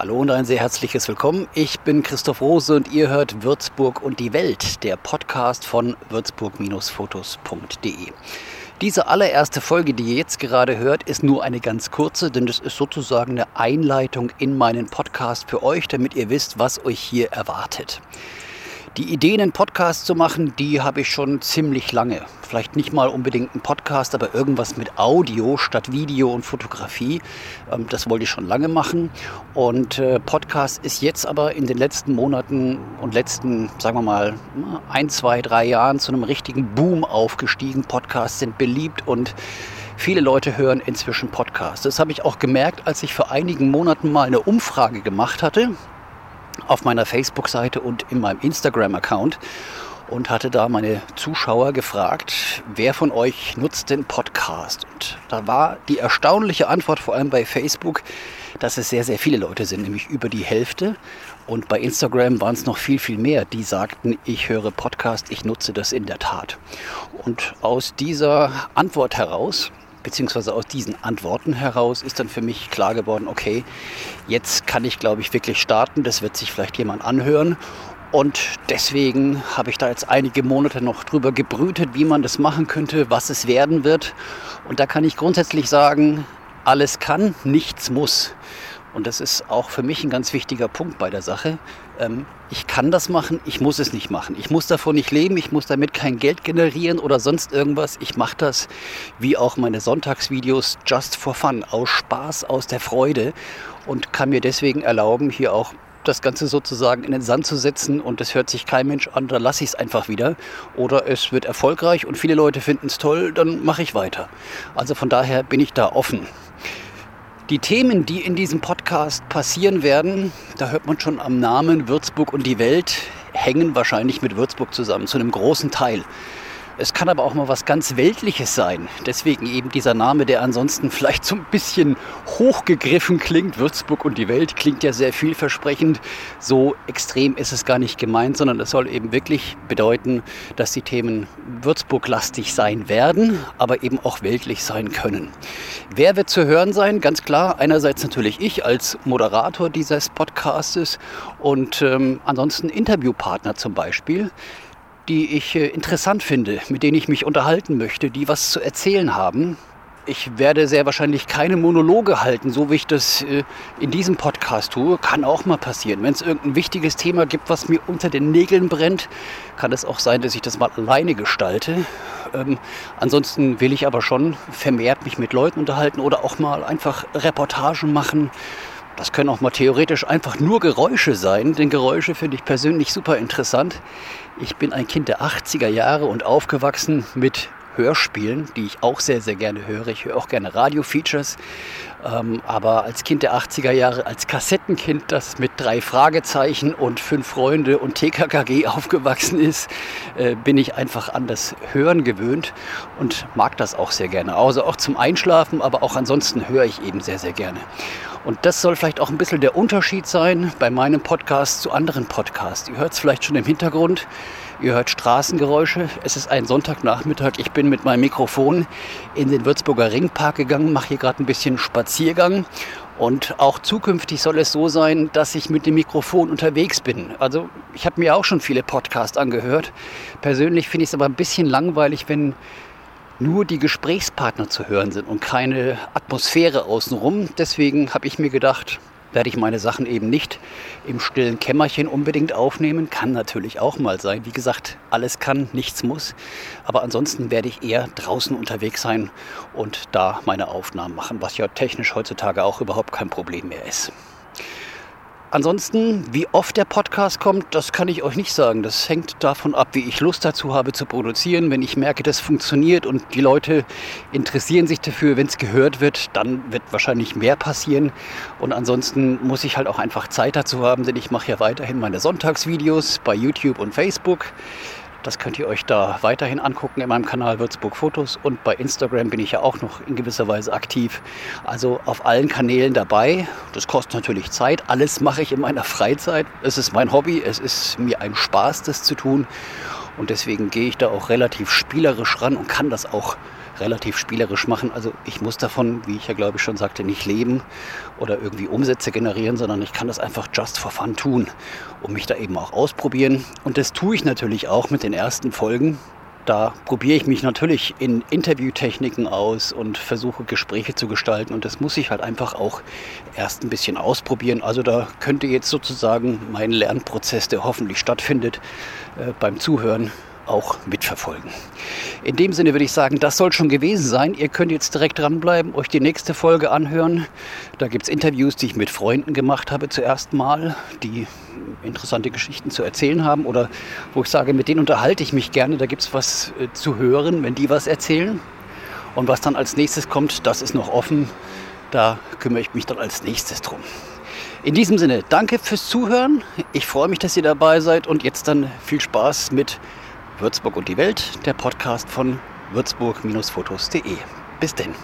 Hallo und ein sehr herzliches Willkommen. Ich bin Christoph Rose und ihr hört Würzburg und die Welt, der Podcast von würzburg-fotos.de. Diese allererste Folge, die ihr jetzt gerade hört, ist nur eine ganz kurze, denn das ist sozusagen eine Einleitung in meinen Podcast für euch, damit ihr wisst, was euch hier erwartet. Die Idee, einen Podcast zu machen, die habe ich schon ziemlich lange. Vielleicht nicht mal unbedingt ein Podcast, aber irgendwas mit Audio statt Video und Fotografie. Ähm, das wollte ich schon lange machen. Und äh, Podcast ist jetzt aber in den letzten Monaten und letzten, sagen wir mal, ein, zwei, drei Jahren zu einem richtigen Boom aufgestiegen. Podcasts sind beliebt und Viele Leute hören inzwischen Podcasts. Das habe ich auch gemerkt, als ich vor einigen Monaten mal eine Umfrage gemacht hatte auf meiner Facebook-Seite und in meinem Instagram-Account und hatte da meine Zuschauer gefragt, wer von euch nutzt den Podcast? Und da war die erstaunliche Antwort, vor allem bei Facebook, dass es sehr, sehr viele Leute sind, nämlich über die Hälfte. Und bei Instagram waren es noch viel, viel mehr, die sagten, ich höre Podcast, ich nutze das in der Tat. Und aus dieser Antwort heraus beziehungsweise aus diesen Antworten heraus ist dann für mich klar geworden, okay, jetzt kann ich, glaube ich, wirklich starten. Das wird sich vielleicht jemand anhören. Und deswegen habe ich da jetzt einige Monate noch drüber gebrütet, wie man das machen könnte, was es werden wird. Und da kann ich grundsätzlich sagen, alles kann, nichts muss. Und das ist auch für mich ein ganz wichtiger Punkt bei der Sache. Ähm, ich kann das machen, ich muss es nicht machen. Ich muss davon nicht leben, ich muss damit kein Geld generieren oder sonst irgendwas. Ich mache das wie auch meine Sonntagsvideos just for fun, aus Spaß, aus der Freude und kann mir deswegen erlauben, hier auch das Ganze sozusagen in den Sand zu setzen und es hört sich kein Mensch an, dann lasse ich es einfach wieder. Oder es wird erfolgreich und viele Leute finden es toll, dann mache ich weiter. Also von daher bin ich da offen. Die Themen, die in diesem Podcast passieren werden, da hört man schon am Namen Würzburg und die Welt, hängen wahrscheinlich mit Würzburg zusammen, zu einem großen Teil. Es kann aber auch mal was ganz Weltliches sein. Deswegen eben dieser Name, der ansonsten vielleicht so ein bisschen hochgegriffen klingt. Würzburg und die Welt klingt ja sehr vielversprechend. So extrem ist es gar nicht gemeint, sondern es soll eben wirklich bedeuten, dass die Themen Würzburg-lastig sein werden, aber eben auch weltlich sein können. Wer wird zu hören sein? Ganz klar, einerseits natürlich ich als Moderator dieses Podcastes und ähm, ansonsten Interviewpartner zum Beispiel die ich äh, interessant finde, mit denen ich mich unterhalten möchte, die was zu erzählen haben. Ich werde sehr wahrscheinlich keine Monologe halten, so wie ich das äh, in diesem Podcast tue. Kann auch mal passieren. Wenn es irgendein wichtiges Thema gibt, was mir unter den Nägeln brennt, kann es auch sein, dass ich das mal alleine gestalte. Ähm, ansonsten will ich aber schon vermehrt mich mit Leuten unterhalten oder auch mal einfach Reportagen machen das können auch mal theoretisch einfach nur Geräusche sein, denn Geräusche finde ich persönlich super interessant. Ich bin ein Kind der 80er Jahre und aufgewachsen mit Hörspielen, die ich auch sehr, sehr gerne höre. Ich höre auch gerne Radio-Features. Ähm, aber als Kind der 80er Jahre, als Kassettenkind, das mit drei Fragezeichen und fünf Freunde und TKKG aufgewachsen ist, äh, bin ich einfach an das Hören gewöhnt und mag das auch sehr gerne. Also auch zum Einschlafen, aber auch ansonsten höre ich eben sehr, sehr gerne. Und das soll vielleicht auch ein bisschen der Unterschied sein bei meinem Podcast zu anderen Podcasts. Ihr hört es vielleicht schon im Hintergrund. Ihr hört Straßengeräusche. Es ist ein Sonntagnachmittag. Ich bin mit meinem Mikrofon in den Würzburger Ringpark gegangen, mache hier gerade ein bisschen Spaziergang. Und auch zukünftig soll es so sein, dass ich mit dem Mikrofon unterwegs bin. Also ich habe mir auch schon viele Podcasts angehört. Persönlich finde ich es aber ein bisschen langweilig, wenn nur die Gesprächspartner zu hören sind und keine Atmosphäre außenrum. Deswegen habe ich mir gedacht, werde ich meine Sachen eben nicht im stillen Kämmerchen unbedingt aufnehmen. Kann natürlich auch mal sein. Wie gesagt, alles kann, nichts muss. Aber ansonsten werde ich eher draußen unterwegs sein und da meine Aufnahmen machen, was ja technisch heutzutage auch überhaupt kein Problem mehr ist. Ansonsten, wie oft der Podcast kommt, das kann ich euch nicht sagen. Das hängt davon ab, wie ich Lust dazu habe zu produzieren. Wenn ich merke, das funktioniert und die Leute interessieren sich dafür, wenn es gehört wird, dann wird wahrscheinlich mehr passieren. Und ansonsten muss ich halt auch einfach Zeit dazu haben, denn ich mache ja weiterhin meine Sonntagsvideos bei YouTube und Facebook. Das könnt ihr euch da weiterhin angucken in meinem Kanal Würzburg Fotos und bei Instagram bin ich ja auch noch in gewisser Weise aktiv. Also auf allen Kanälen dabei. Das kostet natürlich Zeit. Alles mache ich in meiner Freizeit. Es ist mein Hobby. Es ist mir ein Spaß, das zu tun. Und deswegen gehe ich da auch relativ spielerisch ran und kann das auch relativ spielerisch machen. Also ich muss davon, wie ich ja glaube ich schon sagte, nicht leben oder irgendwie Umsätze generieren, sondern ich kann das einfach just for fun tun, um mich da eben auch ausprobieren. Und das tue ich natürlich auch mit den ersten Folgen. Da probiere ich mich natürlich in Interviewtechniken aus und versuche Gespräche zu gestalten. Und das muss ich halt einfach auch erst ein bisschen ausprobieren. Also da könnte jetzt sozusagen mein Lernprozess, der hoffentlich stattfindet, äh, beim Zuhören auch mitverfolgen. In dem Sinne würde ich sagen, das soll schon gewesen sein. Ihr könnt jetzt direkt dranbleiben, euch die nächste Folge anhören. Da gibt es Interviews, die ich mit Freunden gemacht habe zuerst mal, die interessante Geschichten zu erzählen haben oder wo ich sage, mit denen unterhalte ich mich gerne. Da gibt es was äh, zu hören, wenn die was erzählen. Und was dann als nächstes kommt, das ist noch offen. Da kümmere ich mich dann als nächstes drum. In diesem Sinne, danke fürs Zuhören. Ich freue mich, dass ihr dabei seid und jetzt dann viel Spaß mit Würzburg und die Welt, der Podcast von würzburg-fotos.de. Bis denn.